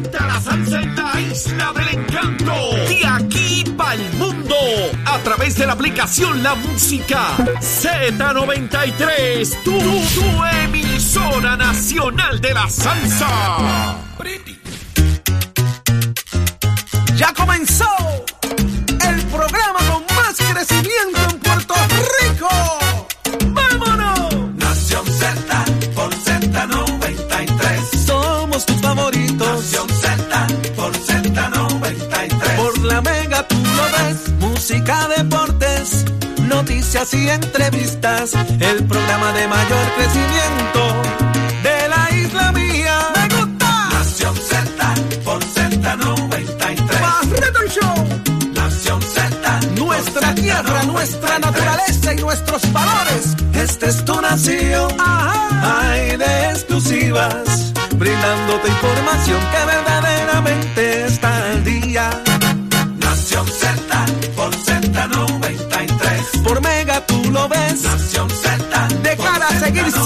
la salsa en la isla del encanto. De aquí para el mundo. A través de la aplicación La Música Z93. Tu, tu emisora nacional de la salsa. Ya comenzó el programa con más crecimiento en noticias y entrevistas. El programa de mayor crecimiento de la isla mía. ¡Me gusta! Nación Z por Z93. Más Reto Show. Nación Z. Nuestra tierra, nuestra naturaleza y nuestros valores. Esta es tu nación. Hay de exclusivas. Brindándote información que verdaderamente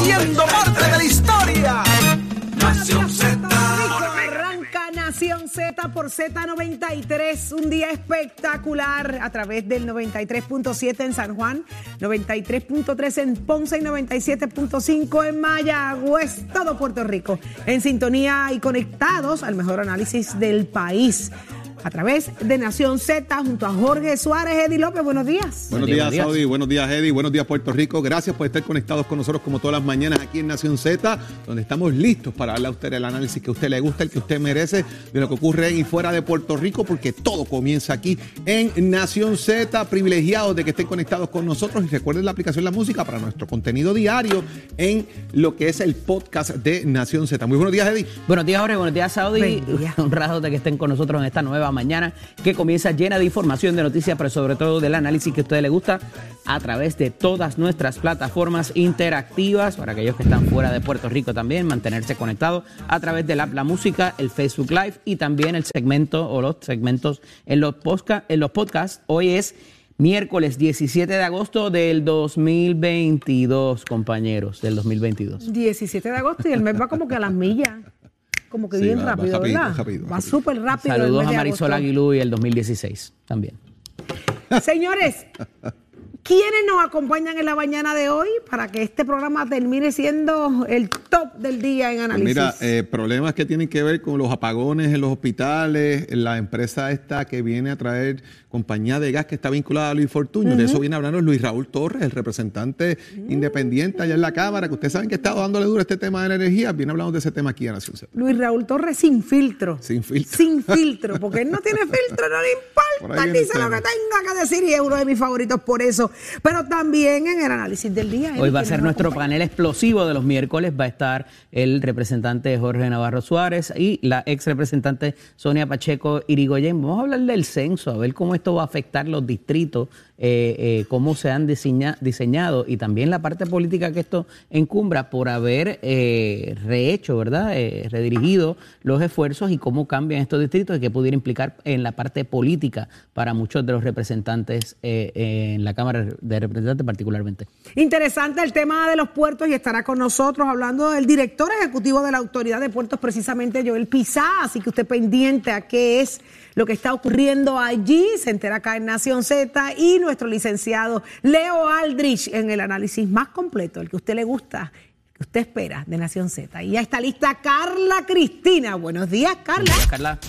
siendo parte de la historia. Nación Z. Arranca Nación Z por Z93, un día espectacular a través del 93.7 en San Juan, 93.3 en Ponce y 97.5 en Mayagüez, todo Puerto Rico, en sintonía y conectados al mejor análisis del país. A través de Nación Z junto a Jorge Suárez, Eddie López, buenos días. Buenos días, Saudi. Buenos días, Eddie. Buenos días, Puerto Rico. Gracias por estar conectados con nosotros como todas las mañanas aquí en Nación Z, donde estamos listos para darle a usted el análisis que a usted le gusta, el que usted merece, de lo que ocurre en y fuera de Puerto Rico, porque todo comienza aquí en Nación Z. Privilegiados de que estén conectados con nosotros y recuerden la aplicación La Música para nuestro contenido diario en lo que es el podcast de Nación Z. Muy buenos días, Eddie. Buenos días, Jorge. Buenos días, Saudi. Buen día. Honrados de que estén con nosotros en esta nueva mañana que comienza llena de información, de noticias, pero sobre todo del análisis que a ustedes les gusta a través de todas nuestras plataformas interactivas para aquellos que están fuera de Puerto Rico también, mantenerse conectados a través del app La Música, el Facebook Live y también el segmento o los segmentos en los, posca- en los podcasts. Hoy es miércoles 17 de agosto del 2022, compañeros, del 2022. 17 de agosto y el mes va como que a las millas. Como que Sí, bien va- va rápido, ¿verdad? rápido, va rápido. súper rápido. Saludos a Marisol. Aguilú y el 2016 también. Señores, ¿quiénes nos acompañan en la mañana de hoy para que este programa termine siendo el top del día en Pues análisis? mira, eh, problemas que tienen que ver con los apagones en los hospitales, la empresa esta que viene a traer compañía de gas que está vinculada a Luis Fortuño, de eso viene hablando Luis Raúl Torres, el representante independiente allá en la Cámara, que ustedes saben que ha estado dándole duro este tema de la energía, viene hablando de ese tema aquí en Nación Z. Luis Raúl Torres sin filtro. Sin filtro. Sin filtro, porque él no tiene filtro, no le Por importa, dice lo que tenga que decir y es uno de mis favoritos por eso. Pero también en el análisis del día. Hoy va a ser nuestro acompaña. panel explosivo de los miércoles. Va a estar el representante Jorge Navarro Suárez y la ex representante Sonia Pacheco Irigoyen. Vamos a hablar del censo, a ver cómo esto va a afectar los distritos, eh, eh, cómo se han diseña- diseñado y también la parte política que esto encumbra por haber eh, rehecho, ¿verdad? Redirigido los esfuerzos y cómo cambian estos distritos y qué pudiera implicar en la parte política para muchos de los representantes en la Cámara de Representantes particularmente. Interesante el tema de los puertos y estará con nosotros hablando del director ejecutivo de la Autoridad de Puertos, precisamente Joel Pizá. Así que usted pendiente a qué es lo que está ocurriendo allí. Se entera acá en Nación Z y nuestro licenciado Leo Aldrich en el análisis más completo, el que a usted le gusta, que usted espera de Nación Z. Y ya está lista Carla Cristina. Buenos días, Carla. Carla.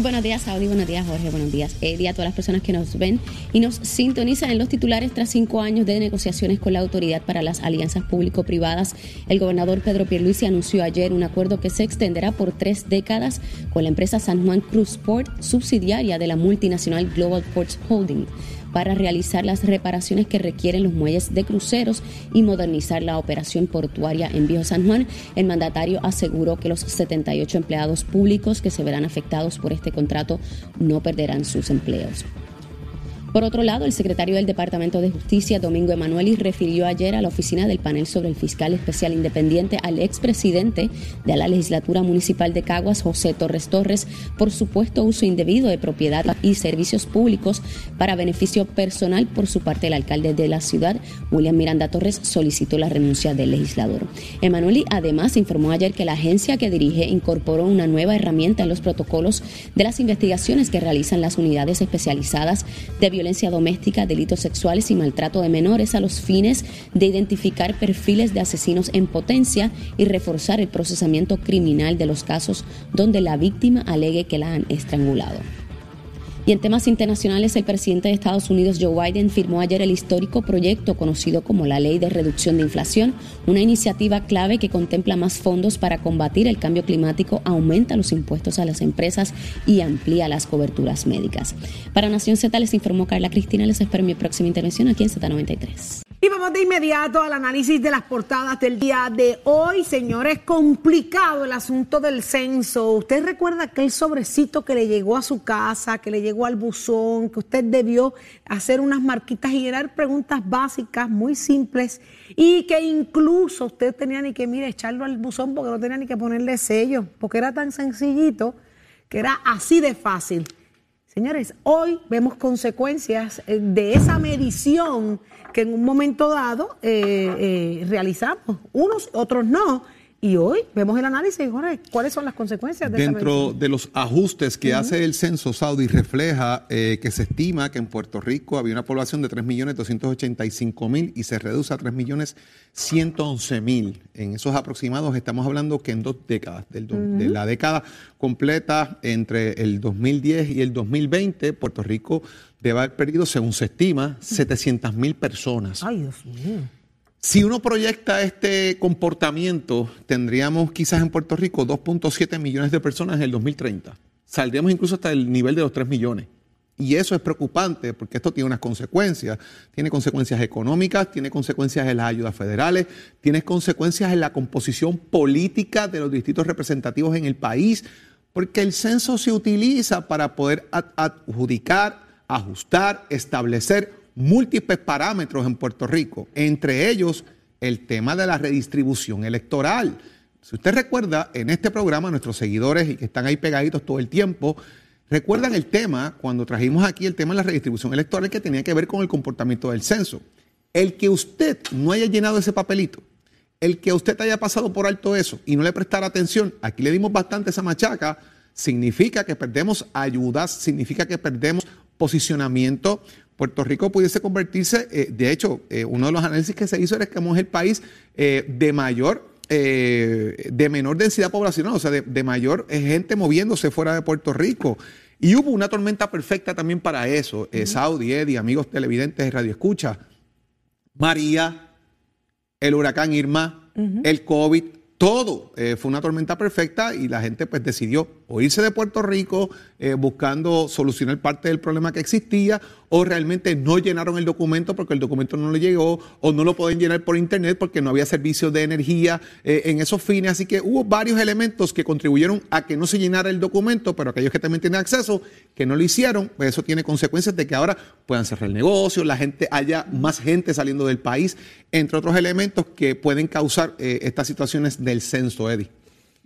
Buenos días, Saudi. Buenos días, Jorge. Buenos días, Eddie. A todas las personas que nos ven y nos sintonizan en los titulares tras cinco años de negociaciones con la Autoridad para las Alianzas Público-Privadas. El gobernador Pedro Pierluisi anunció ayer un acuerdo que se extenderá por tres décadas con la empresa San Juan Cruz Port, subsidiaria de la multinacional Global Ports Holding. Para realizar las reparaciones que requieren los muelles de cruceros y modernizar la operación portuaria en Viejo San Juan. El mandatario aseguró que los 78 empleados públicos que se verán afectados por este contrato no perderán sus empleos. Por otro lado, el secretario del Departamento de Justicia, Domingo Emanueli, refirió ayer a la oficina del panel sobre el fiscal especial independiente al expresidente de la legislatura municipal de Caguas, José Torres Torres, por supuesto uso indebido de propiedad y servicios públicos para beneficio personal. Por su parte, el alcalde de la ciudad, William Miranda Torres, solicitó la renuncia del legislador. Emanueli además informó ayer que la agencia que dirige incorporó una nueva herramienta en los protocolos de las investigaciones que realizan las unidades especializadas de violencia doméstica, delitos sexuales y maltrato de menores a los fines de identificar perfiles de asesinos en potencia y reforzar el procesamiento criminal de los casos donde la víctima alegue que la han estrangulado. Y en temas internacionales, el presidente de Estados Unidos, Joe Biden, firmó ayer el histórico proyecto conocido como la Ley de Reducción de Inflación, una iniciativa clave que contempla más fondos para combatir el cambio climático, aumenta los impuestos a las empresas y amplía las coberturas médicas. Para Nación Z les informó Carla Cristina. Les espero mi próxima intervención aquí en Z93. Y vamos de inmediato al análisis de las portadas del día de hoy. Señores, complicado el asunto del censo. ¿Usted recuerda aquel sobrecito que le llegó a su casa, que le llegó al buzón, que usted debió hacer unas marquitas y llenar preguntas básicas, muy simples, y que incluso usted tenía ni que, mire, echarlo al buzón porque no tenía ni que ponerle sello, porque era tan sencillito que era así de fácil. Señores, hoy vemos consecuencias eh, de esa medición que en un momento dado eh, eh, realizamos, unos, otros no. Y hoy vemos el análisis, Jorge, ¿cuáles son las consecuencias de Dentro de los ajustes que hace el censo Saudi refleja eh, que se estima que en Puerto Rico había una población de 3.285.000 y se reduce a 3.111.000. En esos aproximados estamos hablando que en dos décadas, del do- de la década completa entre el 2010 y el 2020, Puerto Rico debe haber perdido, según se estima, 700.000 personas. Ay, Dios mío. Si uno proyecta este comportamiento, tendríamos quizás en Puerto Rico 2.7 millones de personas en el 2030. Saldríamos incluso hasta el nivel de los 3 millones. Y eso es preocupante porque esto tiene unas consecuencias. Tiene consecuencias económicas, tiene consecuencias en las ayudas federales, tiene consecuencias en la composición política de los distritos representativos en el país, porque el censo se utiliza para poder ad- adjudicar, ajustar, establecer múltiples parámetros en Puerto Rico, entre ellos el tema de la redistribución electoral. Si usted recuerda, en este programa, nuestros seguidores y que están ahí pegaditos todo el tiempo, recuerdan el tema cuando trajimos aquí el tema de la redistribución electoral que tenía que ver con el comportamiento del censo. El que usted no haya llenado ese papelito, el que usted haya pasado por alto eso y no le prestara atención, aquí le dimos bastante esa machaca, significa que perdemos ayudas, significa que perdemos posicionamiento. Puerto Rico pudiese convertirse, eh, de hecho, eh, uno de los análisis que se hizo era que somos el país eh, de mayor, de menor densidad poblacional, o sea, de, de mayor gente moviéndose fuera de Puerto Rico. Y hubo una tormenta perfecta también para eso. Eh, Saudi, Eddie, amigos televidentes de Radio Escucha. María, el huracán Irma, el COVID, todo eh, fue una tormenta perfecta y la gente pues decidió o irse de Puerto Rico eh, buscando solucionar parte del problema que existía o realmente no llenaron el documento porque el documento no le llegó o no lo pueden llenar por internet porque no había servicios de energía eh, en esos fines. Así que hubo varios elementos que contribuyeron a que no se llenara el documento, pero aquellos que también tienen acceso, que no lo hicieron, pues eso tiene consecuencias de que ahora puedan cerrar el negocio, la gente haya más gente saliendo del país, entre otros elementos que pueden causar eh, estas situaciones del censo, Eddie.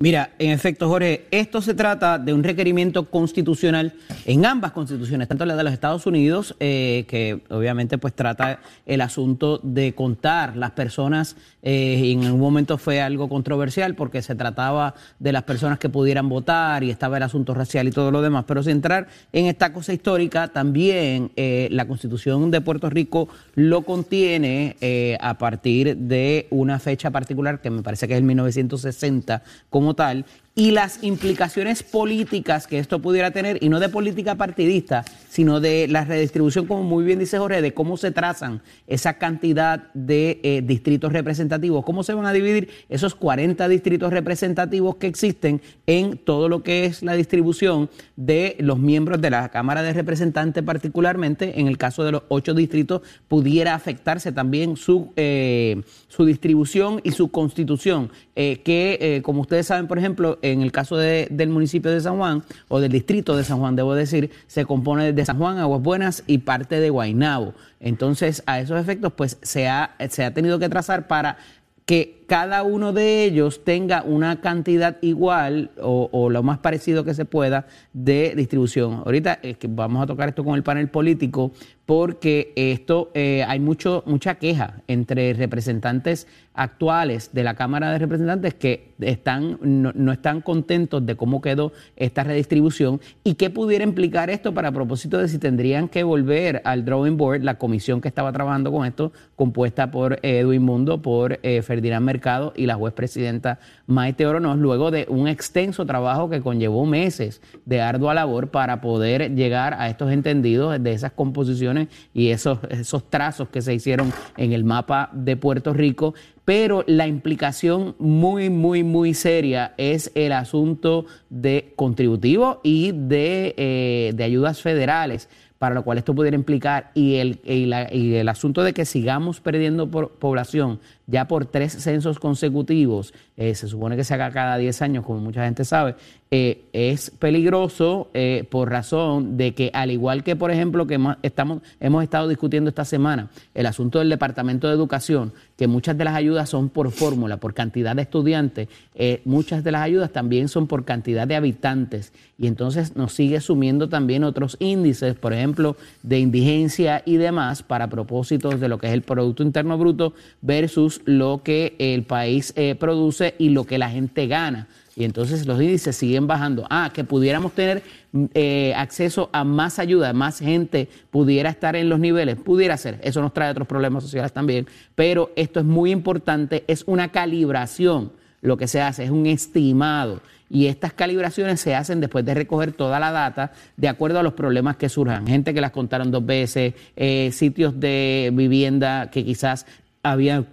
Mira, en efecto, Jorge, esto se trata de un requerimiento constitucional en ambas constituciones, tanto la de los Estados Unidos, eh, que obviamente pues trata el asunto de contar las personas, eh, en un momento fue algo controversial porque se trataba de las personas que pudieran votar y estaba el asunto racial y todo lo demás, pero sin entrar en esta cosa histórica, también eh, la constitución de Puerto Rico lo contiene eh, a partir de una fecha particular que me parece que es el 1960 como tal, y las implicaciones políticas que esto pudiera tener, y no de política partidista, sino de la redistribución, como muy bien dice Jorge, de cómo se trazan esa cantidad de eh, distritos representativos, cómo se van a dividir esos 40 distritos representativos que existen en todo lo que es la distribución de los miembros de la Cámara de Representantes, particularmente en el caso de los ocho distritos, pudiera afectarse también su, eh, su distribución y su constitución, eh, que como ustedes saben, por ejemplo, en el caso de- del municipio de San Juan, o del distrito de San Juan, debo decir, se compone de San Juan, Aguas Buenas y parte de Guaynabo. Entonces, a esos efectos, pues se ha, se ha tenido que trazar para que cada uno de ellos tenga una cantidad igual o, o lo más parecido que se pueda de distribución. Ahorita es que vamos a tocar esto con el panel político porque esto eh, hay mucho mucha queja entre representantes actuales de la Cámara de Representantes que están no, no están contentos de cómo quedó esta redistribución y qué pudiera implicar esto para propósito de si tendrían que volver al drawing board la comisión que estaba trabajando con esto compuesta por eh, Edwin Mundo, por eh, Ferdinand Mercado y la juez presidenta Maite Oronoz luego de un extenso trabajo que conllevó meses de ardua labor para poder llegar a estos entendidos de esas composiciones y esos, esos trazos que se hicieron en el mapa de Puerto Rico. Pero la implicación muy, muy, muy seria es el asunto de contributivo y de, eh, de ayudas federales para lo cual esto pudiera implicar y el, el asunto de que sigamos perdiendo población ya por tres censos consecutivos, eh, se supone que se haga cada 10 años, como mucha gente sabe, eh, es peligroso eh, por razón de que al igual que, por ejemplo, que hemos, estamos, hemos estado discutiendo esta semana, el asunto del Departamento de Educación, que muchas de las ayudas son por fórmula, por cantidad de estudiantes, eh, muchas de las ayudas también son por cantidad de habitantes y entonces nos sigue sumiendo también otros índices, por ejemplo, de indigencia y demás para propósitos de lo que es el Producto Interno Bruto versus lo que el país eh, produce y lo que la gente gana. Y entonces los índices siguen bajando. Ah, que pudiéramos tener mm, eh, acceso a más ayuda, más gente pudiera estar en los niveles, pudiera ser. Eso nos trae otros problemas sociales también. Pero esto es muy importante, es una calibración. Lo que se hace es un estimado. Y estas calibraciones se hacen después de recoger toda la data de acuerdo a los problemas que surjan. Gente que las contaron dos veces, eh, sitios de vivienda que quizás había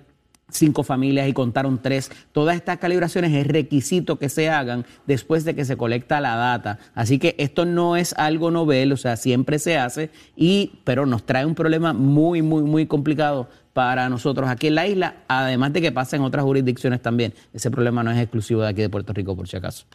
cinco familias y contaron tres. Todas estas calibraciones es requisito que se hagan después de que se colecta la data. Así que esto no es algo novel, o sea, siempre se hace, y, pero nos trae un problema muy, muy, muy complicado para nosotros aquí en la isla, además de que pasa en otras jurisdicciones también. Ese problema no es exclusivo de aquí de Puerto Rico, por si acaso.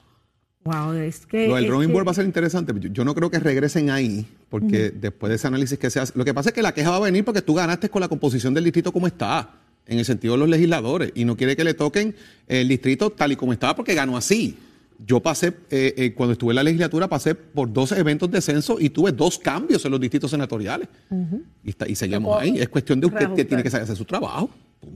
Wow, es que. Lo del drawing que- board va a ser interesante. Yo, yo no creo que regresen ahí, porque después de ese análisis que se hace. Lo que pasa es que la queja va a venir porque tú ganaste con la composición del distrito como está, en el sentido de los legisladores, y no quiere que le toquen el distrito tal y como estaba porque ganó así. Yo pasé, eh, eh, cuando estuve en la legislatura, pasé por dos eventos de censo y tuve dos cambios en los distritos senatoriales. y, está- y seguimos ahí. Es cuestión de usted que tiene que hacer su trabajo.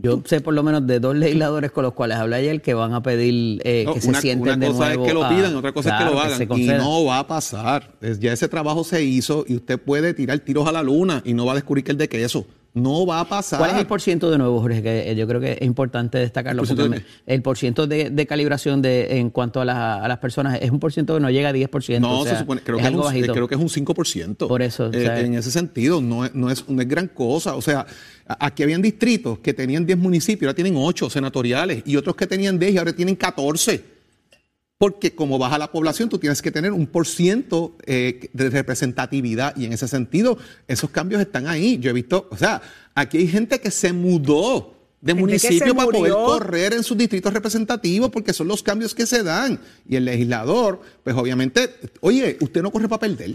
Yo sé por lo menos de dos legisladores con los cuales hablé ayer que van a pedir eh, No, que se una, sienten una de cosa nuevo es que lo a- pidan, otra cosa es que lo hagan. y no va a pasar. Es- ya ese trabajo se hizo y usted puede tirar tiros a la luna y no va a descubrir que el de queso. No va a pasar. ¿Cuál es el porciento de nuevo, Jorge? Que eh, yo creo que es importante destacarlo. ¿El porciento de me- el porciento de, de calibración de, en cuanto a, las- a las personas es un porciento que no llega a 10%. No, o sea, se supone, creo, es que es un, eh, creo que es un 5%. Por eso, Eh, en ese sentido, no es, no, es, no es gran cosa. O sea, aquí habían distritos que tenían 10 municipios, ahora tienen 8 senatoriales, y otros que tenían 10 y ahora tienen 14. Porque como baja la población, tú tienes que tener un por ciento eh, de representatividad. Y en ese sentido, esos cambios están ahí. Yo he visto, o sea, aquí hay gente que se mudó de Gente municipio para poder correr en sus distritos representativos porque son los cambios que se dan. Y el legislador, pues obviamente, oye, usted no corre para perder.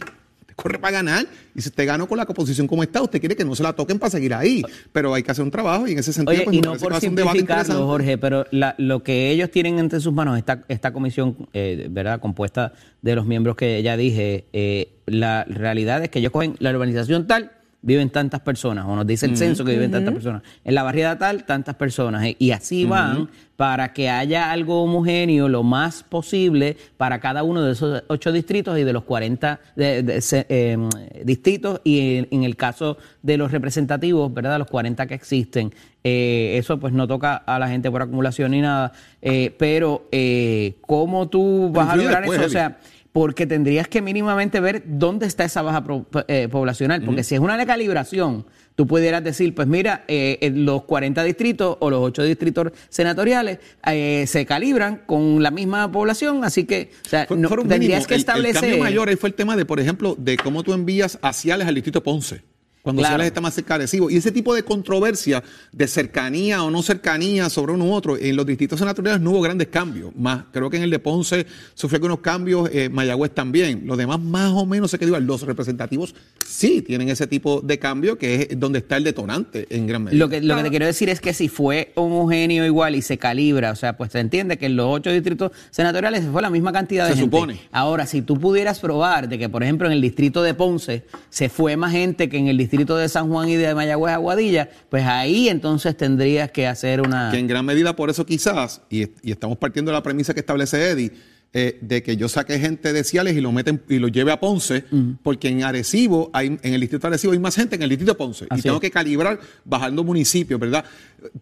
Usted Corre para ganar y si usted ganó con la composición como está, usted quiere que no se la toquen para seguir ahí. Pero hay que hacer un trabajo y en ese sentido, Oye, pues, y no por simplificarlo. Jorge, pero la- lo que ellos tienen entre sus manos, esta, esta comisión, eh, ¿verdad?, compuesta de los miembros que ya dije, eh, la realidad es que ellos cogen la urbanización tal viven tantas personas, o nos dice el censo que viven tantas personas. En la barriada tal, tantas personas. Y así van para que haya algo homogéneo lo más posible para cada uno de esos ocho distritos y de los 40 de- eh, distritos y en, en el caso de los representativos, ¿verdad? Los 40 que existen. Eh, eso pues no toca a la gente por acumulación ni nada. Eh, pero eh, ¿cómo tú vas a lograr eso? O sea, porque tendrías que mínimamente ver dónde está esa baja pro- eh, poblacional, porque si es una calibración, tú pudieras decir, pues mira, eh, eh, los 40 distritos o los 8 distritos senatoriales eh, se calibran con la misma población, así que o sea, no- tendrías que establecer... El, cambio mayor fue el tema de, por ejemplo, de cómo tú envías a Ciales al distrito Ponce. Cuando Claro. Ciales está más cerca de Arecibo. Y ese tipo de controversia de cercanía o no cercanía sobre uno u otro, en los distritos senatoriales no hubo grandes cambios. Más, creo que en el de Ponce sufrió algunos cambios, eh, Mayagüez también. Los demás más o menos se quedó igual. Los representativos sí tienen ese tipo de cambio, que es donde está el detonante en gran medida. Lo que, lo que te quiero decir es que si fue homogéneo igual y se calibra, o sea, pues se entiende que en los ocho distritos senatoriales se fue la misma cantidad de Se gente. supone. Ahora, si tú pudieras probar de que, por ejemplo, en el distrito de Ponce se fue más gente que en el distrito de San Juan y de Mayagüez Aguadilla, pues ahí entonces tendrías que hacer una... Que en gran medida por eso quizás, y, y estamos partiendo de la premisa que establece Eddie, eh, de que yo saque gente de Ciales y lo meten y lo lleve a Ponce, porque en Arecibo, hay, en el distrito de Arecibo hay más gente que en el distrito de Ponce. Así y tengo es. que calibrar bajando municipios, ¿verdad?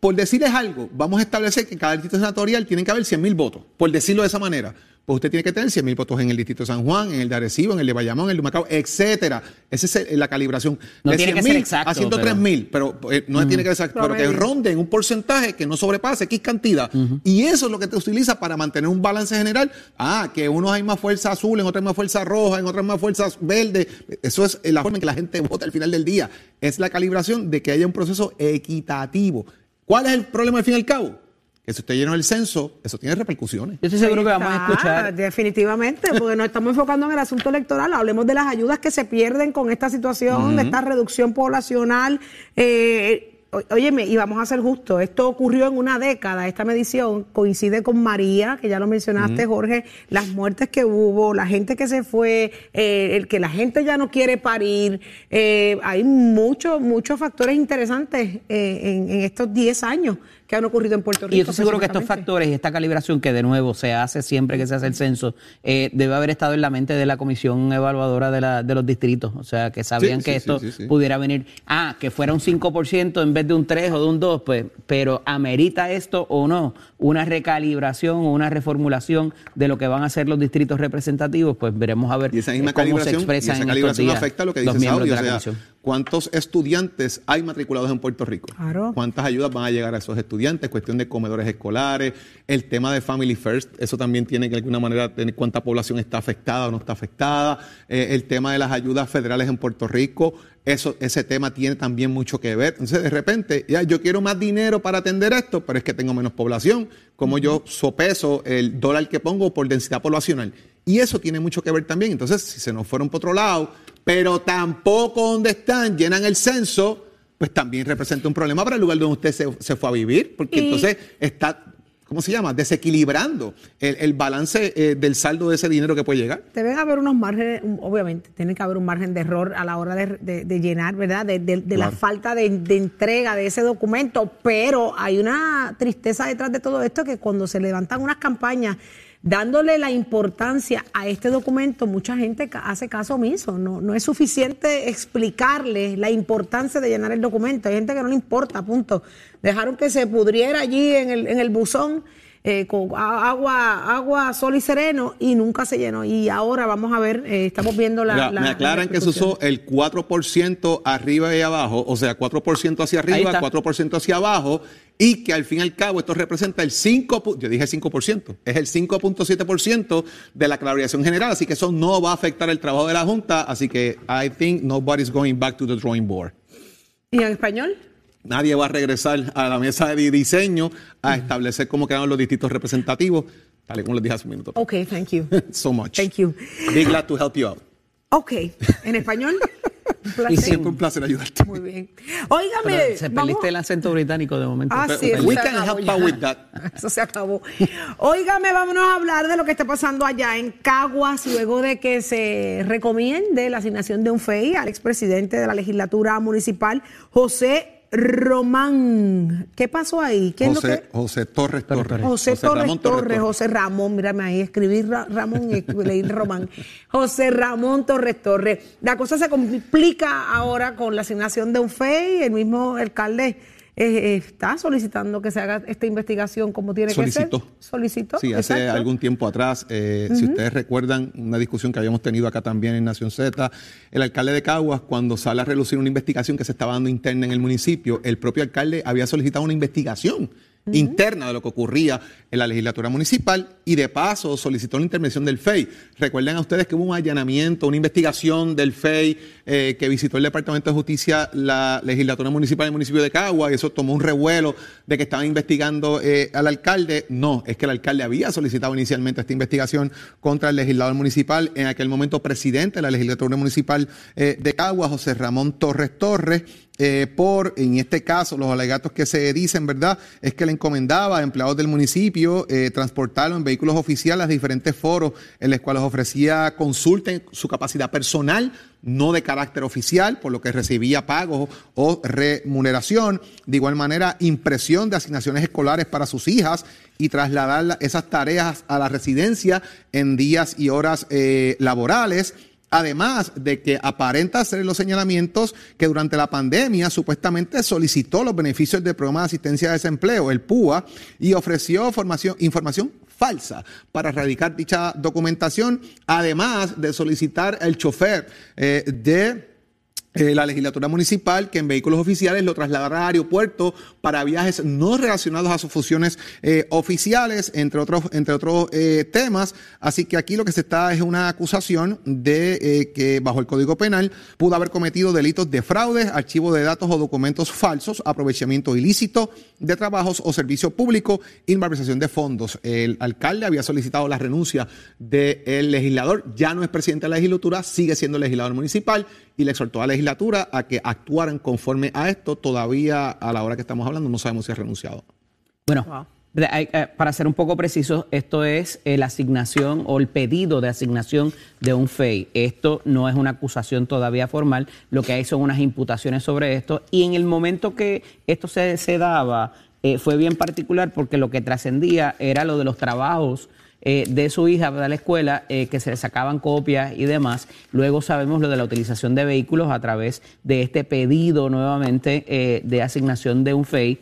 Por decirles algo, vamos a establecer que en cada distrito senatorial tienen que haber 100 mil votos, por decirlo de esa manera. Pues usted tiene que tener 100 mil votos en el distrito de San Juan, en el de Arecibo, en el de Bayamón, en el de Macao, etcétera. Esa es la calibración. No de tiene que 100.000 ser exacto, A 103 pero- mil, pero eh, no tiene que ser exacto, pero que ronde en un porcentaje que no sobrepase X cantidad. Y eso es lo que te utiliza para mantener un balance general. Ah, que unos hay más fuerza azul, en otros hay más fuerza roja, en otros hay más fuerza verde. Eso es la forma en que la gente vota al final del día. Es la calibración de que haya un proceso equitativo. ¿Cuál es el problema al fin y al cabo? Que si usted llena el censo, eso tiene repercusiones. Yo estoy seguro que vamos a escuchar... Definitivamente, porque nos estamos enfocando en el asunto electoral. Hablemos de las ayudas que se pierden con esta situación, de esta reducción poblacional. Eh, óyeme, y vamos a ser justos, esto ocurrió en una década, esta medición coincide con María, que ya lo mencionaste, Jorge, las muertes que hubo, la gente que se fue, eh, el que la gente ya no quiere parir. eh, hay muchos, muchos factores interesantes eh, en, en estos 10 años que han ocurrido en Puerto Rico. Y yo estoy seguro que estos factores y esta calibración que de nuevo se hace siempre que se hace el censo, eh, debe haber estado en la mente de la comisión evaluadora de, la- de los distritos. O sea, que sabían Sí, que sí, esto sí, sí, sí. pudiera venir, ah, que fuera un 5% en vez de un 3 o de un 2, pues, pero amerita esto o no una recalibración o una reformulación de lo que van a ser los distritos representativos, pues veremos a ver Y esa misma cómo se calibración, y expresan esa en estos calibración días afecta lo que los dice miembros Saudi, de o la sea, comisión. ¿cuántos estudiantes hay matriculados en Puerto Rico? Claro. ¿Cuántas ayudas van a llegar a esos estudiantes? Cuestión de comedores escolares, el tema de Family First, eso también tiene que de alguna manera tener cuánta población está afectada o no está afectada, Eh, el tema de las ayudas federales en Puerto Rico, eso, ese tema tiene también mucho que ver. Entonces, de repente, ya yo quiero más dinero para atender esto, pero es que tengo menos población, como yo sopeso el dólar que pongo por densidad poblacional. Y eso tiene mucho que ver también. Entonces, si se nos fueron por otro lado, pero tampoco donde están, llenan el censo, pues también representa un problema para el lugar donde usted se, se fue a vivir, porque Y- entonces está, ¿cómo se llama? Desequilibrando el, el balance eh, del saldo de ese dinero que puede llegar. Deben haber unos márgenes, obviamente, tiene que haber un margen de error a la hora de, de- de llenar, ¿verdad? De, de- la falta de, de entrega de ese documento, pero hay una tristeza detrás de todo esto que cuando se levantan unas campañas dándole la importancia a este documento, mucha gente hace caso omiso. No, no es suficiente explicarle la importancia de llenar el documento. Hay gente que no le importa, punto. Dejaron que se pudriera allí en el, en el buzón eh, con agua, agua, sol y sereno y nunca se llenó. Y ahora vamos a ver, eh, estamos viendo la... Mira, la- me la aclaran que se usó el 4% arriba y abajo, o sea, 4% hacia arriba, está. 4% hacia abajo, y que al fin y al cabo esto representa el 5%, pu- yo dije 5%, es el 5.7% de la clarificación general, así que eso no va a afectar el trabajo de la Junta, así que I think nobody's going back to the drawing board. ¿Y en español? Nadie va a regresar a la mesa de diseño a establecer cómo quedaron los distintos representativos, tal y como les dije hace un minuto. Ok, thank you. So much. Thank you. Be glad to help you out. Ok, en español. Un Y placer. siempre un placer ayudarte. Muy bien. Óigame, Pero se vamos- perdiste el acento británico de momento. Ah, sí, eso We se can acabó help out with that. Eso se acabó. Óigame, vámonos a hablar de lo que está pasando allá en Caguas, luego de que se recomiende la asignación de un FEI al expresidente de la legislatura municipal, José Román. ¿Qué pasó ahí? ¿Qué es lo José, que- José Torres Torres. José, Torres Ramón Torres, José Ramón, mírame ahí, escribí Ra- Ramón y leí Román. José Ramón Torres Torres. La cosa se complica ahora con la asignación de un FEI, el mismo alcalde eh, eh, está solicitando que se haga esta investigación como tiene Solicitó. que ser. Solicitó. Sí, hace exacto. algún tiempo atrás, eh, si ustedes recuerdan una discusión que habíamos tenido acá también en Nación Z, el alcalde de Caguas, cuando sale a relucir una investigación que se estaba dando interna en el municipio, el propio alcalde había solicitado una investigación interna de lo que ocurría en la legislatura municipal y de paso solicitó la intervención del FEI. Recuerden a ustedes que hubo un allanamiento, una investigación del FEI eh, que visitó el Departamento de Justicia, la legislatura municipal del municipio de Caguas y eso tomó un revuelo de que estaban investigando eh, al alcalde. No, es que el alcalde había solicitado inicialmente esta investigación contra el legislador municipal, en aquel momento presidente de la legislatura municipal eh, de Caguas, José Ramón Torres Torres eh, por, en este caso, los alegatos que se dicen, ¿verdad? Es que le encomendaba a empleados del municipio eh, transportarlo en vehículos oficiales a diferentes foros en los cuales ofrecía consulta en su capacidad personal, no de carácter oficial, por lo que recibía pagos o remuneración. De igual manera, impresión de asignaciones escolares para sus hijas y trasladar la- esas tareas a la residencia en días y horas eh, laborales. Además de que aparenta hacer los señalamientos que durante la pandemia supuestamente solicitó los beneficios del programa de asistencia a desempleo, el PUA, y ofreció formación, información falsa para erradicar dicha documentación, además de solicitar el chofer eh, de eh, la legislatura municipal que en vehículos oficiales lo trasladara al aeropuerto para viajes no relacionados a sus funciones eh, oficiales, entre otros, entre otros eh, temas. Así que aquí lo que se está es una acusación de que bajo el Código Penal pudo haber cometido delitos de fraude, archivo de datos o documentos falsos, aprovechamiento ilícito de trabajos o servicio público y malversación de fondos. El alcalde había solicitado la renuncia del legislador, ya no es presidente de la legislatura, sigue siendo legislador municipal y le exhortó a la legislatura a que actuaran conforme a esto. Todavía a la hora que estamos hablando no sabemos si ha renunciado. Bueno, Wow. eh, para ser un poco preciso, esto es eh, la asignación o el pedido de asignación de un FEI. Esto no es una acusación todavía formal, lo que hay son unas imputaciones sobre esto y en el momento que esto se, se daba eh, fue bien particular porque lo que trascendía era lo de los trabajos eh, de su hija para la escuela, eh, que se le sacaban copias y demás. Luego sabemos lo de la utilización de vehículos a través de este pedido nuevamente eh, de asignación de un FEI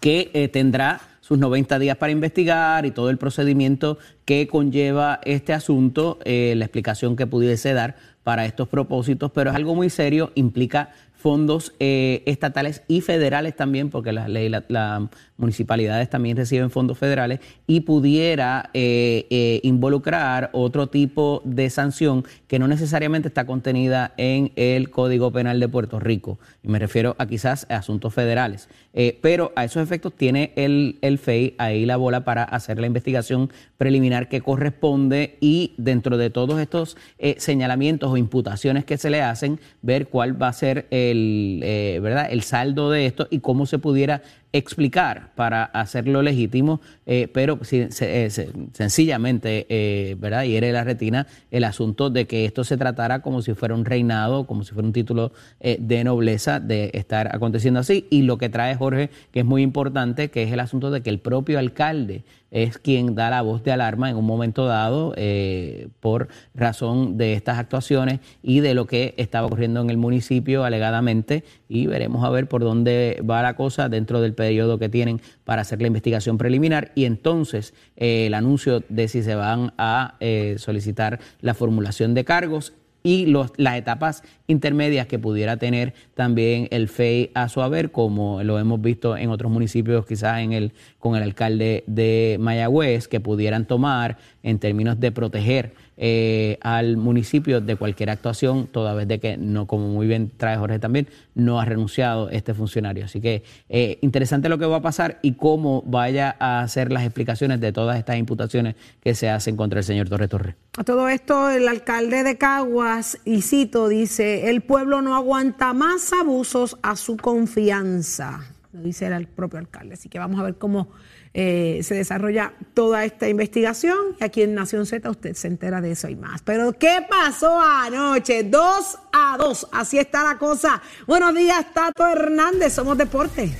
que tendrá sus 90 días para investigar y todo el procedimiento que conlleva este asunto, la explicación que pudiese dar para estos propósitos, pero es algo muy serio, implica fondos eh, estatales y federales también, porque las la- las municipalidades también reciben fondos federales, y pudiera eh, eh, involucrar otro tipo de sanción que no necesariamente está contenida en el Código Penal de Puerto Rico. Y me refiero a quizás a asuntos federales. Eh, pero a esos efectos tiene el, el FEI ahí la bola para hacer la investigación preliminar que corresponde y dentro de todos estos eh, señalamientos o imputaciones que se le hacen, ver cuál va a ser el, eh, ¿verdad? el saldo de esto y cómo se pudiera explicar para hacerlo legítimo, eh, pero si- se- eh, se- sencillamente, eh, ¿verdad? Hiere la retina el asunto de que esto se tratara como si fuera un reinado, como si fuera un título eh, de nobleza de estar aconteciendo así. Y lo que trae Jorge, que es muy importante, que es el asunto de que el propio alcalde es quien da la voz de alarma en un momento dado eh, por razón de estas actuaciones y de lo que estaba ocurriendo en el municipio alegadamente y veremos a ver por dónde va la cosa dentro del periodo que tienen para hacer la investigación preliminar y entonces eh, el anuncio de si se van a eh, solicitar la formulación de cargos y los, las etapas intermedias que pudiera tener también el FEI a su haber, como lo hemos visto en otros municipios, quizás en el, con el alcalde de Mayagüez, que pudieran tomar en términos de proteger eh, al municipio de cualquier actuación, toda vez de que, no, como muy bien trae Jorge también, no ha renunciado este funcionario. Así que eh, interesante lo que va a pasar y cómo vaya a hacer las explicaciones de todas estas imputaciones que se hacen contra el señor Torres Torres. A todo esto, el alcalde de Caguas, y cito, dice, el pueblo no aguanta más abusos a su confianza, lo dice el propio alcalde. Así que vamos a ver cómo eh, se desarrolla toda esta investigación. Y aquí en Nación Z usted se entera de eso y más. Pero, ¿qué pasó anoche? Dos a dos. Así está la cosa. Buenos días, Tato Hernández. Somos Deporte.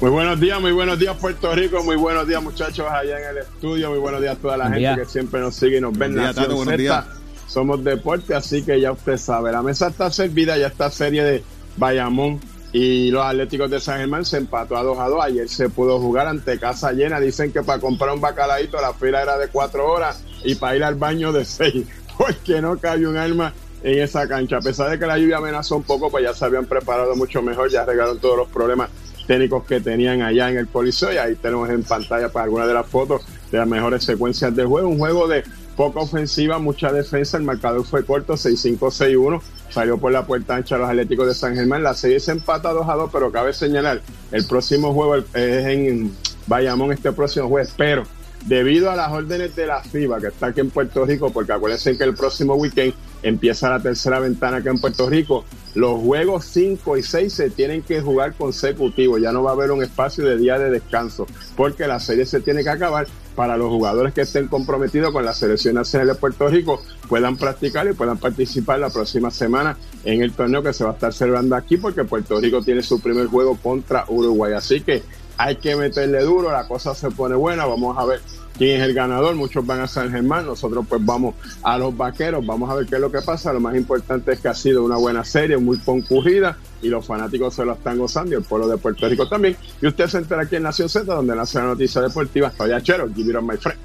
Muy buenos días, muy buenos días Puerto Rico, muy buenos días muchachos allá en el estudio, muy buenos días a toda la Buen gente día. que siempre nos sigue y nos ven. Buen día, Nación Tato, buenos Z. días. Somos deporte, así que ya usted sabe, la mesa está servida, ya esta serie de Bayamón y los Atléticos de San Germán se empató a 2 a 2. Ayer se pudo jugar ante casa llena. Dicen que para comprar un bacalaíto la fila era de 4 horas y para ir al baño de 6, porque no cabe un alma en esa cancha. A pesar de que la lluvia amenazó un poco, pues ya se habían preparado mucho mejor, ya arreglaron todos los problemas técnicos que tenían allá en el Coliseo y ahí tenemos en pantalla para algunas de las fotos de las mejores secuencias del juego. Un juego de poca ofensiva, mucha defensa, el marcador fue corto, 6-5-6-1, salió por la puerta ancha los Atléticos de San Germán, la serie se empata 2 a 2, pero cabe señalar, el próximo juego es en Bayamón este próximo jueves, pero debido a las órdenes de la FIBA que está aquí en Puerto Rico, porque acuérdense que el próximo weekend empieza la tercera ventana aquí en Puerto Rico, los juegos 5 y 6 se tienen que jugar consecutivos, ya no va a haber un espacio de día de descanso, porque la serie se tiene que acabar para los jugadores que estén comprometidos con la selección nacional de Puerto Rico puedan practicar y puedan participar la próxima semana en el torneo que se va a estar celebrando aquí porque Puerto Rico tiene su primer juego contra Uruguay. Así que hay que meterle duro, la cosa se pone buena, vamos a ver quién es el ganador, muchos van a San Germán, nosotros pues vamos a los vaqueros, vamos a ver qué es lo que pasa, lo más importante es que ha sido una buena serie, muy concurrida y los fanáticos se lo están gozando y el pueblo de Puerto Rico también. Y usted se entera aquí en Nación Z, donde nace la noticia deportiva. Soy Achero, give it on my friend.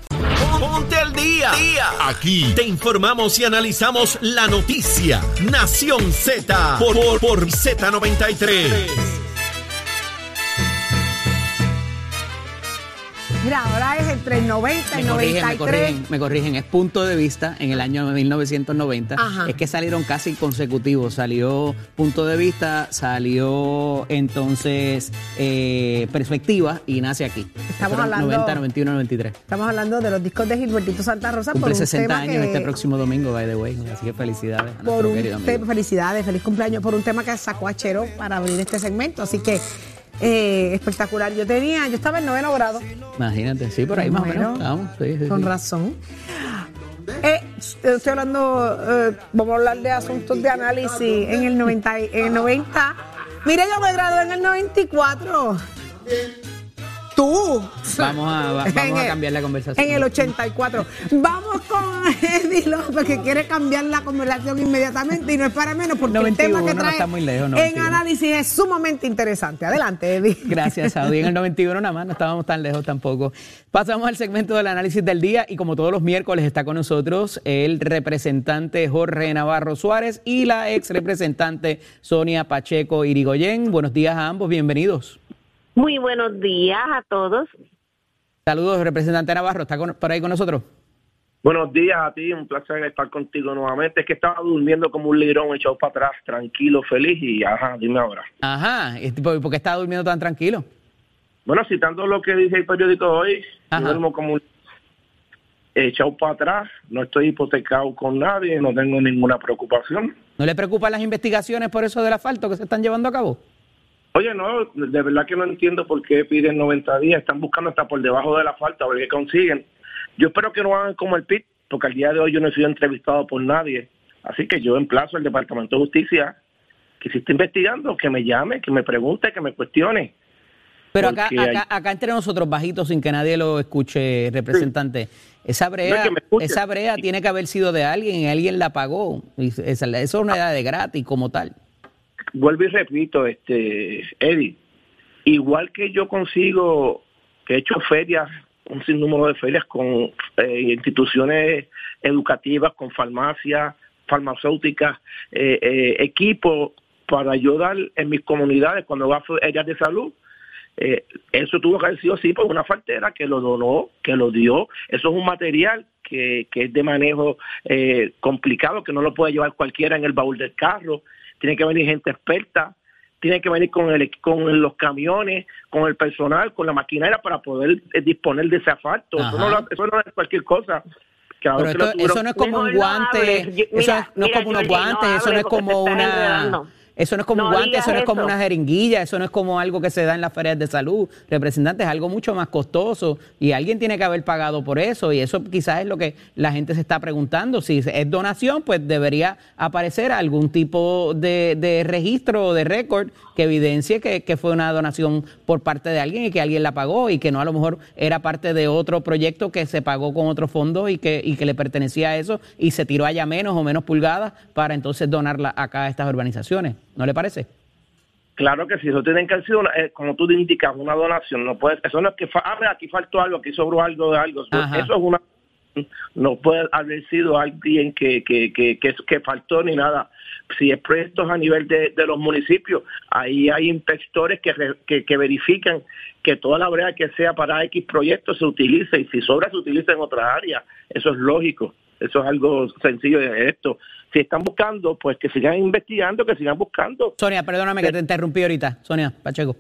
Ponte al día. Aquí te informamos y analizamos la noticia. Nación Z por, por, por Z93. Mira, ahora es entre el 90 y Me corrigen, me 93. corrigen, me corrigen, es punto de vista en el año 1990. Ajá. Es que salieron casi consecutivos. Salió punto de vista, salió entonces eh, perspectiva y nace aquí. Estamos hablando- 90, 91, 93. Estamos hablando de los discos de Gilbertito Santa Rosa por Cumple un 60 tema años que- este próximo domingo, by the way. Así que felicidades a por un querido amigo. felicidades, feliz cumpleaños por un tema que sacó Achero para abrir este segmento. Así que eh, espectacular. Yo tenía, yo estaba en noveno grado. Imagínate, sí, por ahí más o menos. Vamos, sí, sí, Con sí. razón. Eh, estoy hablando, eh, vamos a hablar de asuntos de análisis en el 90. y- En el 90. Mira, yo me gradué en el 94. Tú. Vamos a, va- vamos a el- cambiar la conversación. En el 84. Vamos con Eddie López, que quiere cambiar la conversación inmediatamente y no es para menos porque 91, el tema que no trae está muy lejos, en 91. análisis es sumamente interesante. Adelante, Eddie. Gracias, Saudi. En el 91 nada más, no estábamos tan lejos tampoco. Pasamos al segmento del análisis del día y como todos los miércoles está con nosotros el representante Jorge Navarro Suárez y la ex representante Sonia Pacheco Irigoyen. Buenos días a ambos, bienvenidos. Muy buenos días a todos. Saludos, representante Navarro, ¿está con- por ahí con nosotros? Buenos días a ti, un placer estar contigo nuevamente. Es que estaba durmiendo como un lirón echado para atrás, tranquilo, feliz y ajá, dime ahora. Ajá, ¿por por qué está durmiendo tan tranquilo? Bueno, citando lo que dice el periódico hoy, yo duermo como un echado para atrás, no estoy hipotecado con nadie, no tengo ninguna preocupación. ¿No le preocupan las investigaciones por eso del asfalto que se están llevando a cabo? Oye, no, de verdad que no entiendo por qué piden 90 días, están buscando hasta por debajo de la falta, a ver qué consiguen. Yo espero que no hagan como el PIT, porque al día de hoy yo no he sido entrevistado por nadie. Así que yo emplazo al Departamento de Justicia que si está investigando, que me llame, que me pregunte, que me cuestione. Pero acá, acá, acá entre nosotros, bajitos, sin que nadie lo escuche, representante, esa No brea, es que esa brea tiene que haber sido de alguien y alguien la pagó. Y esa- Eso es una edad de gratis como tal. Vuelvo y repito, este Eddie, igual que yo consigo, que he hecho ferias, un sinnúmero de ferias con eh, instituciones educativas, con farmacias, farmacéuticas, eh, eh, equipos para ayudar en mis comunidades cuando va a ferias de salud. Eso tuvo que haber sido así por una faltera que lo donó, que lo dio. Eso es un material que, es de manejo complicado, que no lo puede llevar cualquiera en el baúl del carro. Tiene que venir gente experta, tiene que venir con, el, con los camiones, con el personal, con la maquinaria para poder eh, disponer de ese asfalto. Eso no, lo- eso no es cualquier cosa. Pero esto- eso no es como un guante, eso no es como unos guantes, eso no es como una... Eso no es como un guante, eso no es como una jeringuilla, eso no es como algo que se da en las ferias de salud. Representante, es algo mucho más costoso y alguien tiene que haber pagado por eso y eso quizás es lo que la gente se está preguntando. Si es donación, pues debería aparecer algún tipo de, de registro o de récord que evidencie que, que fue una donación por parte de alguien y que alguien la pagó y que no a lo mejor era parte de otro proyecto que se pagó con otro fondo y que, y que le pertenecía a eso y se tiró allá menos o menos pulgadas para entonces donarla acá a estas urbanizaciones. ¿No le parece? Claro que sí, eso tiene que haber sido, una- eh, como tú indicas, una donación. No puede, eso no es que, fa- ah, aquí faltó algo, aquí sobró algo de algo. Ajá. eso es una, no puede haber sido alguien que, que, que, que, que faltó ni nada. Si es proyectos a nivel de, de los municipios, ahí hay inspectores que, re- que, que verifican que toda la brea que sea para X proyectos se utilice y si sobra se utiliza en otras áreas. Eso es lógico. Eso es algo sencillo de esto. Si están buscando, pues que sigan investigando, que sigan buscando. Sonia, perdóname que te interrumpí ahorita. Sonia Pacheco.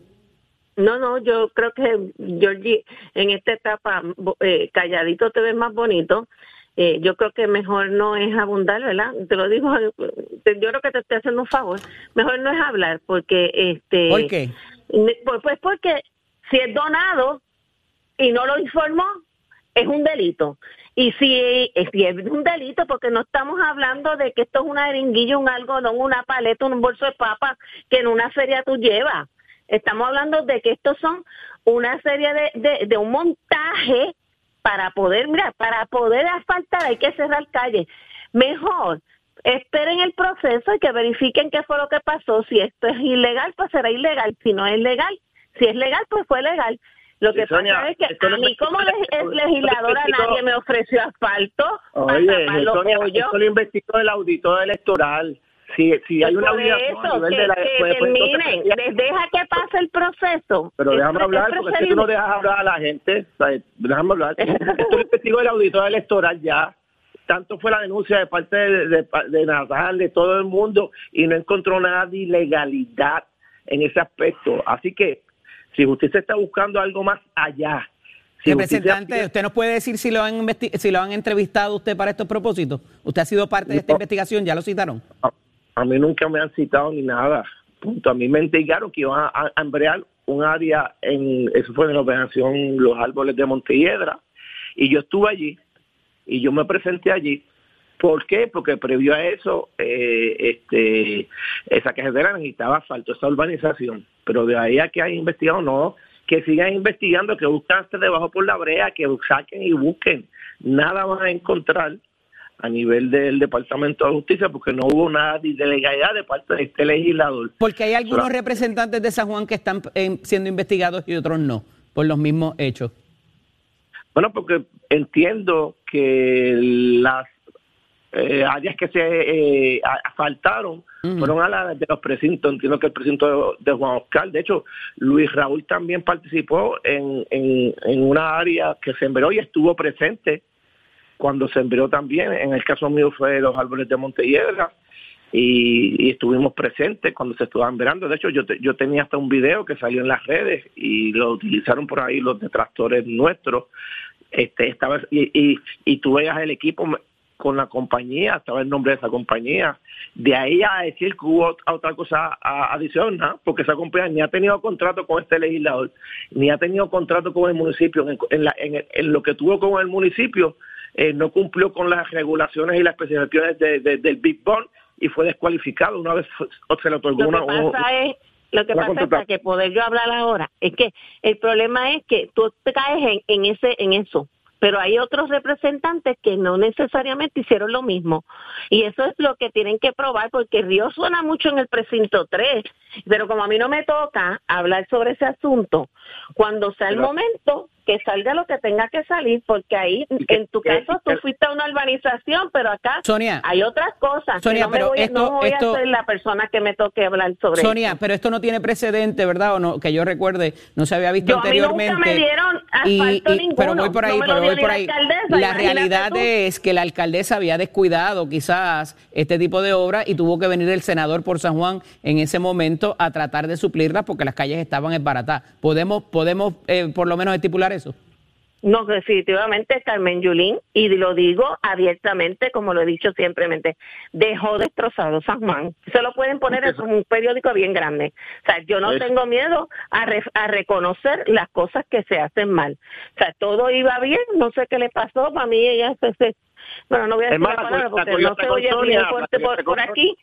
No, no, yo creo que, Georgie, en esta etapa, eh, calladito te ves más bonito. Eh, yo creo que mejor no es abundar, ¿verdad? Te lo digo, yo creo que te estoy haciendo un favor. Mejor no es hablar, porque este. ¿Por qué? Pues, pues porque si es donado y no lo informó, es un delito. Y si, si es un delito, porque no estamos hablando de que esto es una jeringuilla, un algodón, una paleta, un bolso de papas que en una feria tú llevas. Estamos hablando de que estos son una serie de, de, de un montaje para poder, mira, para poder asfaltar hay que cerrar calles. Mejor, esperen el proceso y que verifiquen qué fue lo que pasó. Si esto es ilegal, pues será ilegal. Si no es legal, si es legal, pues fue legal. Lo que Sí, Sonia, pasa es que no a mí como es legisladora nadie me ofreció asfalto para Oye, los Sonia, esto lo investigó el auditor electoral. Si, si hay una Por obligación a eso, nivel que, de la... que pues, pues, entonces, terminen, les deja que pase el proceso. Pero Es déjame hablar, es porque es que tú no dejas hablar a la gente. ¿sabes? Déjame hablar. Esto lo investigó el auditor electoral ya. Tanto fue la denuncia de parte de, de, de Nadal, de todo el mundo, y no encontró nada de ilegalidad en ese aspecto. Así que, si justicia está buscando algo más allá, si justicia- Representante, ¿usted nos puede decir si lo han si lo han entrevistado usted para estos propósitos? ¿Usted ha sido parte de esta investigación? ¿Ya lo citaron? a, a mí nunca me han citado ni nada. A mí me indicaron que iban a, a embrear un área en, eso fue en la operación Los Árboles de Montelledra, y yo estuve allí, y yo me presenté allí. ¿Por qué? Porque previo a eso, eh, este, esa carretera necesitaba asfalto, esa urbanización. Pero de ahí a que hay investigado, no, que sigan investigando, que buscan hasta debajo por la brea, que saquen y busquen. Nada van a encontrar a nivel del Departamento de Justicia porque no hubo nada de ilegalidad de parte de este legislador. Porque hay algunos representantes de San Juan que están eh, siendo investigados y otros no, por los mismos hechos. Bueno, porque entiendo que las eh, áreas que se eh, asfaltaron fueron a las de los precintos. Entiendo que el precinto de, de Juan Oscar, de hecho, Luis Raúl también participó en, en, en una área que sembró y estuvo presente cuando sembró también. En el caso mío fue los árboles de Montelledra. Y, y estuvimos presentes cuando se estaban verando. De hecho, yo, te- yo tenía hasta un video que salió en las redes y lo utilizaron por ahí los detractores nuestros. Este, estaba y, y, y tú veías el equipo con la compañía, estaba el nombre de esa compañía. De ahí a decir que hubo ot- otra cosa adicional, porque esa compañía ni ha tenido contrato con este legislador, ni ha tenido contrato con el municipio. En lo que tuvo con el municipio, eh, no cumplió con las regulaciones y las especificaciones de- de- del Big Bond y fue descualificado una vez se le otorgó Lo una... que pasa es, lo que pasa es para que poder yo hablar ahora, es que el problema es que tú te caes en, en ese, en eso. Pero hay otros representantes que no necesariamente hicieron lo mismo. Y eso es lo que tienen que probar, porque Río suena mucho en el precinto 3. Pero como a mí no me toca hablar sobre ese asunto, cuando sea el momento, que salga lo que tenga que salir, porque ahí, en tu caso, tú fuiste a una urbanización, pero acá Sonia, hay otras cosas. Sonia, no me pero voy, esto- no voy esto- a ser la persona que me toque hablar sobre Sonia, pero esto no tiene precedente, ¿verdad? O no, que yo recuerde, no se había visto Yo, a mí nunca anteriormente. me dieron asfalto ninguno. pero voy por ahí, pero voy por la ahí. La imagínate realidad tú. es que la alcaldesa había descuidado quizás este tipo de obras y tuvo que venir el senador por San Juan en ese momento a tratar de suplirlas porque las calles estaban esbaratadas. ¿Podemos, podemos eh, por lo menos estipular eso? No, definitivamente Carmen Yulín, y lo digo abiertamente, como lo he dicho simplemente, dejó destrozado San Juan. Se lo pueden poner en un periódico bien grande. O sea, yo no Es- tengo miedo a, re- a reconocer las cosas que se hacen mal. O sea, todo iba bien, no sé qué le pasó, para mí ella se... se- bueno, no voy a decir Hermana, la palabra la porque no se oye bien fuerte por, por aquí.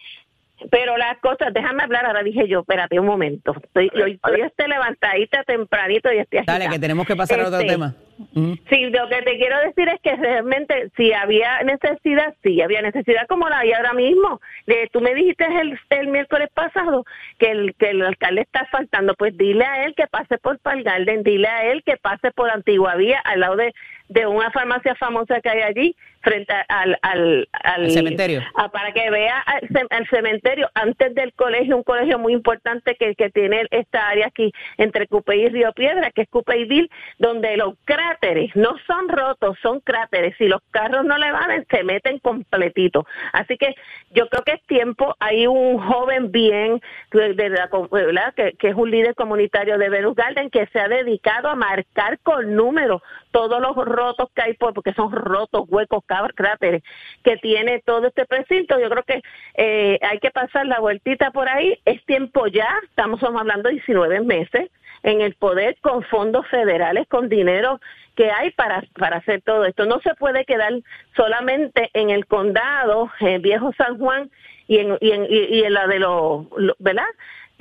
Pero las cosas, déjame hablar, ahora dije yo, espérate un momento. Estoy, yo estoy este levantadita tempranito y estoy Dale, agitada. que tenemos que pasar a otro Este, tema. Ujú. Sí, lo que te quiero decir es que realmente si había necesidad, sí había necesidad como la hay ahora mismo. De, tú me dijiste el, el miércoles pasado que el, que el alcalde está faltando, pues dile a él que pase por Pal Garden, dile a él que pase por Antigua Vía, al lado de, de una farmacia famosa que hay allí, frente al, al, al- ¿Al cementerio? a- para que vea al, ce- al cementerio antes del colegio, un colegio muy importante que, que tiene esta área aquí entre Cupey y Río Piedra, que es Cupeyville, donde los cráteres no son rotos, son cráteres. Si los carros no le van, se meten completito. Así que yo creo que es tiempo. Hay un joven bien, de, de la ¿verdad? Que, que es un líder comunitario de Venus Garden, que se ha dedicado a marcar con números todos los rotos que hay, por, porque son rotos, huecos, cráteres, que tiene todo este precinto. Yo creo que eh, hay que pasar la vueltita por ahí. Es tiempo ya, estamos hablando de 19 meses en el poder con fondos federales, con dinero que hay para, para hacer todo esto. No se puede quedar solamente en el condado, en Viejo San Juan y en, y en, y, en la de los, lo- ¿verdad?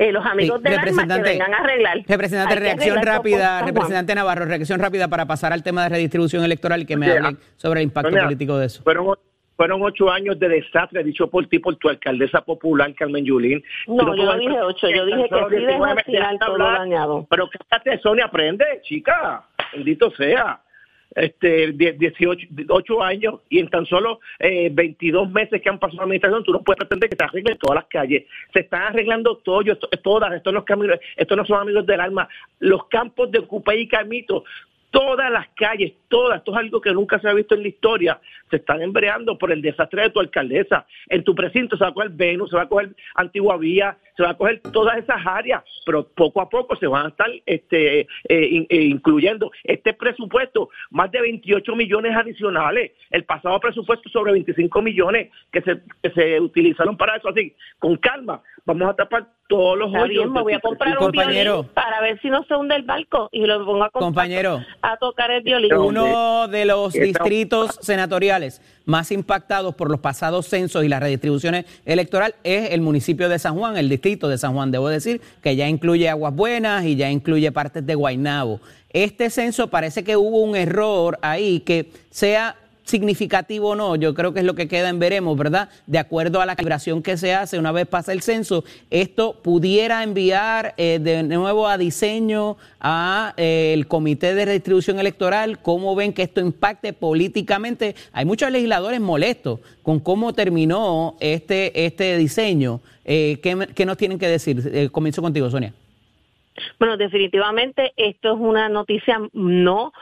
Eh, los amigos Sí, del alma que vengan a arreglar. Representante, reacción arreglar rápida, representante Navarro, reacción rápida para pasar al tema de redistribución electoral y que me Sí, hable sobre el impacto político de eso. Fueron, fueron ocho años de desastre dicho por ti, por tu alcaldesa popular, Carmen Yulín. No, yo no dije ocho, yo dije que sí dejó 19 al final meses todo hablar. dañado. Pero cállate, Sonia, aprende, chica. Bendito sea. Este, die- 18, 8 años y en tan solo eh, 22 meses que han pasado la administración, tú no puedes pretender que se arreglen todas las calles. Se están arreglando todo, esto- todas, estos no, son amigos del alma. Los campos de Cupey y Camito, todas las calles, todas, esto es algo que nunca se ha visto en la historia, se están embreando por el desastre de tu alcaldesa. En tu precinto se va a coger Venus, se va a coger Antigua Vía, se va a coger todas esas áreas, pero poco a poco se van a estar este, eh, eh, incluyendo este presupuesto, más de 28 millones adicionales, el pasado presupuesto sobre 25 millones que se, que se utilizaron para eso, así, con calma, vamos a tapar todos los Está hoyos. bien, me voy a comprar un Compañero. violín para ver si no se hunde el barco y lo pongo a, compa- Compañero. a tocar el violín. Uno de los distritos senatoriales más impactados por los pasados censos y las redistribuciones electorales es el municipio de San Juan, el distrito de San Juan. Debo decir que ya incluye Aguas Buenas y ya incluye partes de Guaynabo. Este censo parece que hubo un error ahí que sea significativo o no, yo creo que es lo que queda en veremos, ¿verdad? De acuerdo a la calibración que se hace una vez pasa el censo, esto pudiera enviar eh, de nuevo a diseño a eh, el Comité de Redistribución Electoral, cómo ven que esto impacte políticamente. Hay muchos legisladores molestos con cómo terminó este, este diseño. Eh, ¿qué, qué nos tienen que decir? Eh, comienzo contigo, Sonia. Bueno, definitivamente esto es una noticia no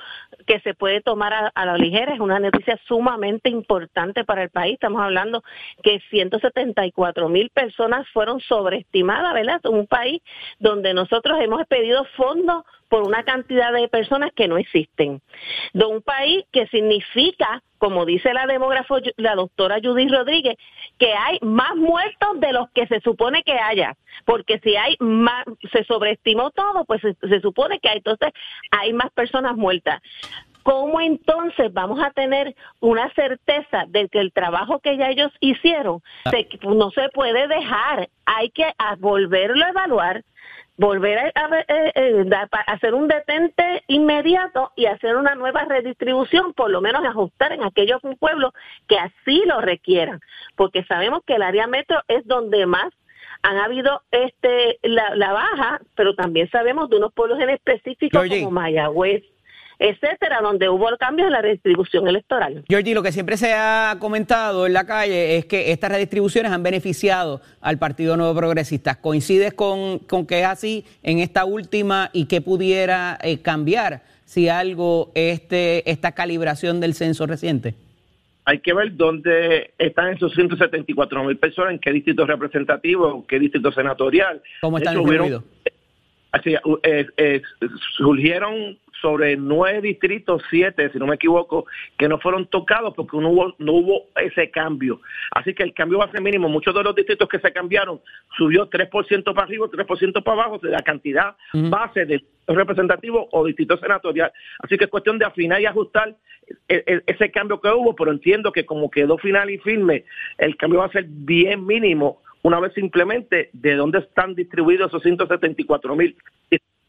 que se puede tomar a, la ligera, es una noticia sumamente importante para el país. Estamos hablando que 174 mil personas fueron sobreestimadas, ¿verdad? Un país donde nosotros hemos pedido fondos por una cantidad de personas que no existen. De un país que significa, como dice la demógrafo, la doctora Judith Rodríguez, que hay más muertos de los que se supone que haya, porque si hay más, se sobreestimó todo, pues se, supone que hay, entonces hay más personas muertas. ¿Cómo entonces vamos a tener una certeza de que el trabajo que ya ellos hicieron no se puede dejar? Hay que volverlo a evaluar, volver a, eh, eh, hacer un detente inmediato y hacer una nueva redistribución, por lo menos ajustar en aquellos pueblos que así lo requieran, porque sabemos que el área metro es donde más han habido este la, la baja, pero también sabemos de unos pueblos en específico Georgie. como Mayagüez, etcétera, donde hubo cambios en la redistribución electoral. Georgie, lo que siempre se ha comentado en la calle es que estas redistribuciones han beneficiado al Partido Nuevo Progresista. ¿Coincides con, con que es así en esta última y que pudiera eh, cambiar si algo este esta calibración del censo reciente? hay que ver dónde están esos 174 mil personas, en qué distrito representativo, qué distrito senatorial. ¿Cómo están hecho, hubieron- distribuidos? Así, eh, eh, surgieron sobre nueve distritos, siete, si no me equivoco, que no fueron tocados porque no hubo, no hubo ese cambio. Así que el cambio va a ser mínimo. Muchos de los distritos que se cambiaron subió 3% para arriba, 3% para abajo de la cantidad base de representativo o distrito senatorial. Así que es cuestión de afinar y ajustar e- e- ese cambio que hubo, pero entiendo que como quedó final y firme, el cambio va a ser bien mínimo una vez simplemente de dónde están distribuidos esos 174 mil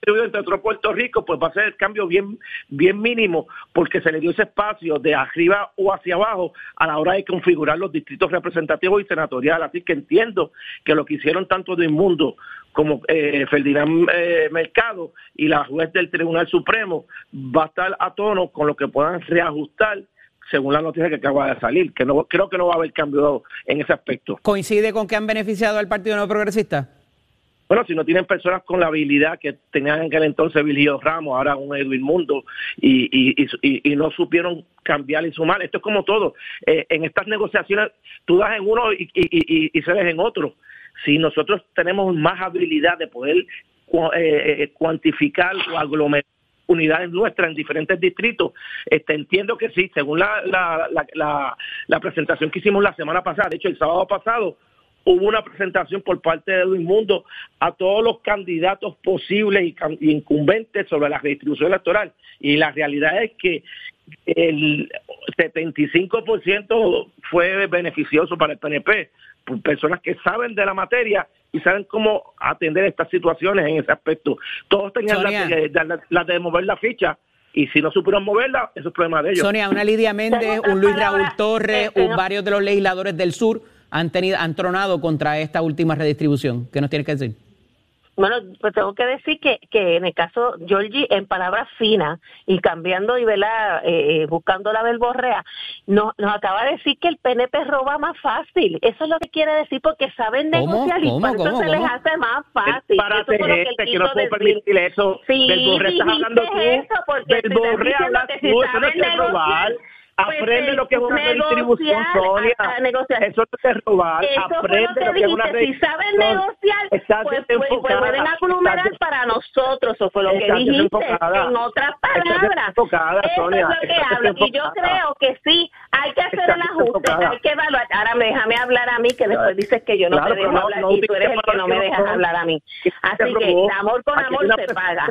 distribuidos entre todo Puerto Rico, pues va a ser el cambio bien, bien mínimo, porque se le dio ese espacio de arriba o hacia abajo a la hora de configurar los distritos representativos y senatoriales. Así que entiendo que lo que hicieron tanto de Inmundo como eh, Ferdinand eh, Mercado y la juez del Tribunal Supremo va a estar a tono con lo que puedan reajustar según la noticia que acaba de salir, que no creo que no va a haber cambio en ese aspecto. ¿Coincide con que han beneficiado al Partido Nuevo Progresista? Bueno, si no tienen personas con la habilidad que tenían en aquel entonces Virgilio Ramos, ahora un Edwin Mundo, y, no supieron cambiar y sumar, esto es como todo. Eh, en estas negociaciones tú das en uno y, y, y, cedes en otro. Si nosotros tenemos más habilidad de poder eh, eh, cuantificar o aglomerar unidades nuestras en diferentes distritos. Este, entiendo que sí, según la presentación que hicimos la semana pasada, de hecho el sábado pasado, hubo una presentación por parte de Edwin Mundo a todos los candidatos posibles y, incumbentes sobre la redistribución electoral. Y la realidad es que el 75% fue beneficioso para el PNP, por personas que saben de la materia y saben cómo atender estas situaciones en ese aspecto. Todos tenían la de, la- la de mover la ficha y si no supieron moverla, eso es problema de ellos. Sonia, una Lidia Méndez, un Luis Raúl Torres, un- varios de los legisladores del sur han tenido, han tronado contra esta última redistribución. ¿Qué nos tienes que decir? Bueno, pues tengo que decir que, que en el caso Georgie, en palabras finas y cambiando y ¿verdad? Eh, eh, buscando la verborrea, nos, nos acaba de decir que el PNP roba más fácil. Eso es lo que quiere decir porque saben ¿Cómo? negociar y ¿Cómo? por eso ¿Cómo? se les hace más Es fácil. para Eso que este, que no puedo permitir eso. Sí, estás hablando tú. eso porque Verborrea, hablas que si tú, eso no saben es que robar. Pues, Aprende eh, lo que es una redistribución, negociar, Sonia. Eso no es robar. Eso Aprende lo que lo que es una dijiste. Si saben redistribución. negociar, Estás pues, pues, pues pueden aglomerar estás- para nosotros. Eso fue lo que dijiste. En otras palabras, eso Sonia. es lo que hablo. Y yo creo que sí, hay que hacer el ajuste, hay que evaluar. Ahora me déjame hablar a mí, que después dices que yo no Claro, te dejo no- hablar no y tú eres el que no me dejas hablar a mí. Así que amor con amor se paga.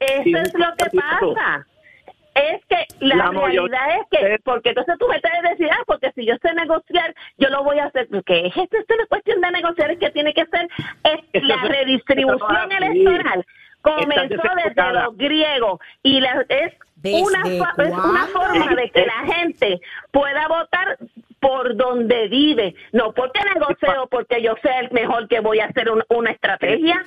Eso es lo que pasa. Es que la, La mayor- realidad es que, porque entonces tú me estás decir, ah, porque si yo sé negociar, yo lo voy a hacer. Porque es esto, esto no es cuestión de negociar, es que tiene que ser es la es- redistribución electoral. Comenzó desde los griegos y la- es una, forma de que la gente pueda votar por donde vive, no porque negocio, porque yo sé el mejor que voy a hacer un- una estrategia.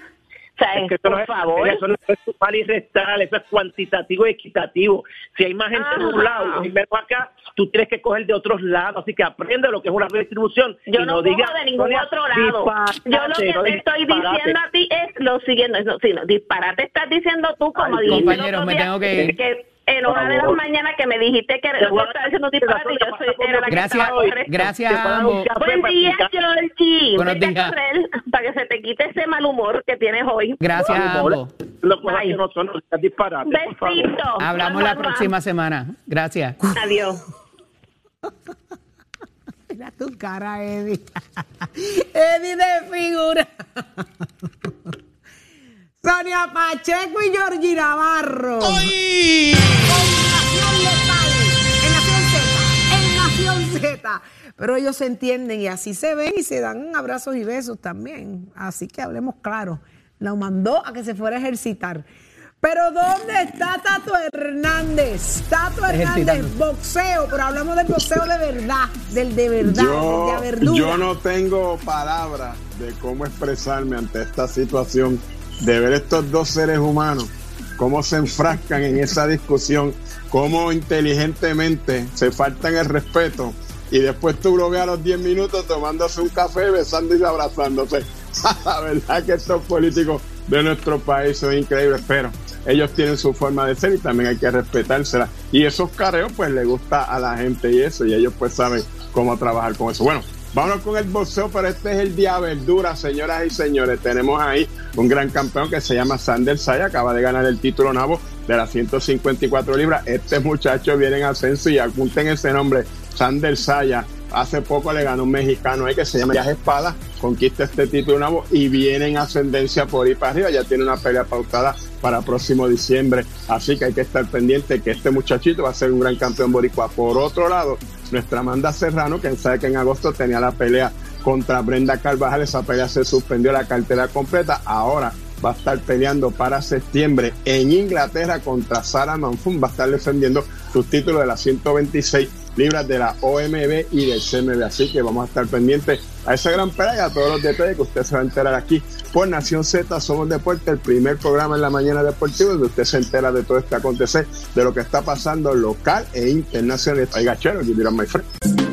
O sea, Es que eso no por es, favor. Eso no es sumar y restar, eso es cuantitativo y equitativo. Si hay más gente en un lado y menos acá, tú tienes que coger de otros lados. Así que aprende lo que es una redistribución. Yo y no, no, digas de ningún otro lado. disparate, Yo lo que no te estoy disparate. diciendo a ti es lo siguiente. No, sí, no, disparate estás diciendo tú, como Ay, compañeros, me tengo que ir. En una de las mañanas que me dijiste que voy a- estaba diciendo disparate y yo soy, era la que Gracias, estaba correcta. gracias ambos. Buen día. Georgie. Buenos Vete a días. correr para que se te quite ese mal humor que tienes hoy. Gracias ambos. Lo cosas que no son, no digas disparate, por favor. Besito. Hablamos la próxima semana. Gracias. Adiós. Mira tu cara, Eddie. Eddie de figura. Sonia Pacheco y Georgie Navarro. Nación Letal. En Nación Z. En Nación Z. Pero ellos se entienden y así se ven y se dan abrazos y besos también. Así que hablemos claro. La mandó a que se fuera a ejercitar. Pero ¿dónde está Tato Hernández? Tato Hernández, boxeo, pero hablamos del boxeo de verdad, del de verdad, del de Yo, a verdura. yo no tengo palabras de cómo expresarme ante esta situación de ver estos dos seres humanos cómo se enfrascan en esa discusión, cómo inteligentemente se faltan el respeto y después tú lo a los 10 minutos tomándose un café, besando y abrazándose. La verdad que estos políticos de nuestro país son increíbles, pero ellos tienen su forma de ser y también hay que respetársela. Y esos careos pues le gusta a la gente y eso, y ellos pues saben cómo trabajar con eso. Bueno, vámonos con el boxeo, pero este es el día verdura, señoras y señores. Tenemos ahí un gran campeón que se llama Sander Saya, acaba de ganar el título nabo de las 154 libras. Este muchacho viene en ascenso y apunten ese nombre, Sander Saya. Hace poco le ganó un mexicano ahí que se llama Yaje Espada, conquista este título nuevo y viene en ascendencia por ahí para arriba. Ya tiene una pelea pautada para próximo diciembre. Así que hay que estar pendiente que este muchachito va a ser un gran campeón boricua. Por otro lado, nuestra Amanda Serrano, que sabe que en agosto tenía la pelea contra Brenda Carvajal, esa pelea se suspendió la cartera completa. Ahora va a estar peleando para septiembre en Inglaterra contra Sara Manfun. Va a estar defendiendo sus títulos de las 126 libras de la OMB y del CMB. Así que vamos a estar pendientes a esa gran pelea y a todos los detalles que usted se va a enterar aquí por Nación Z. Somos Deporte, el primer programa en la mañana deportiva donde usted se entera de todo este acontecer, de lo que está pasando local e internacional. Oiga, chero, you my friend.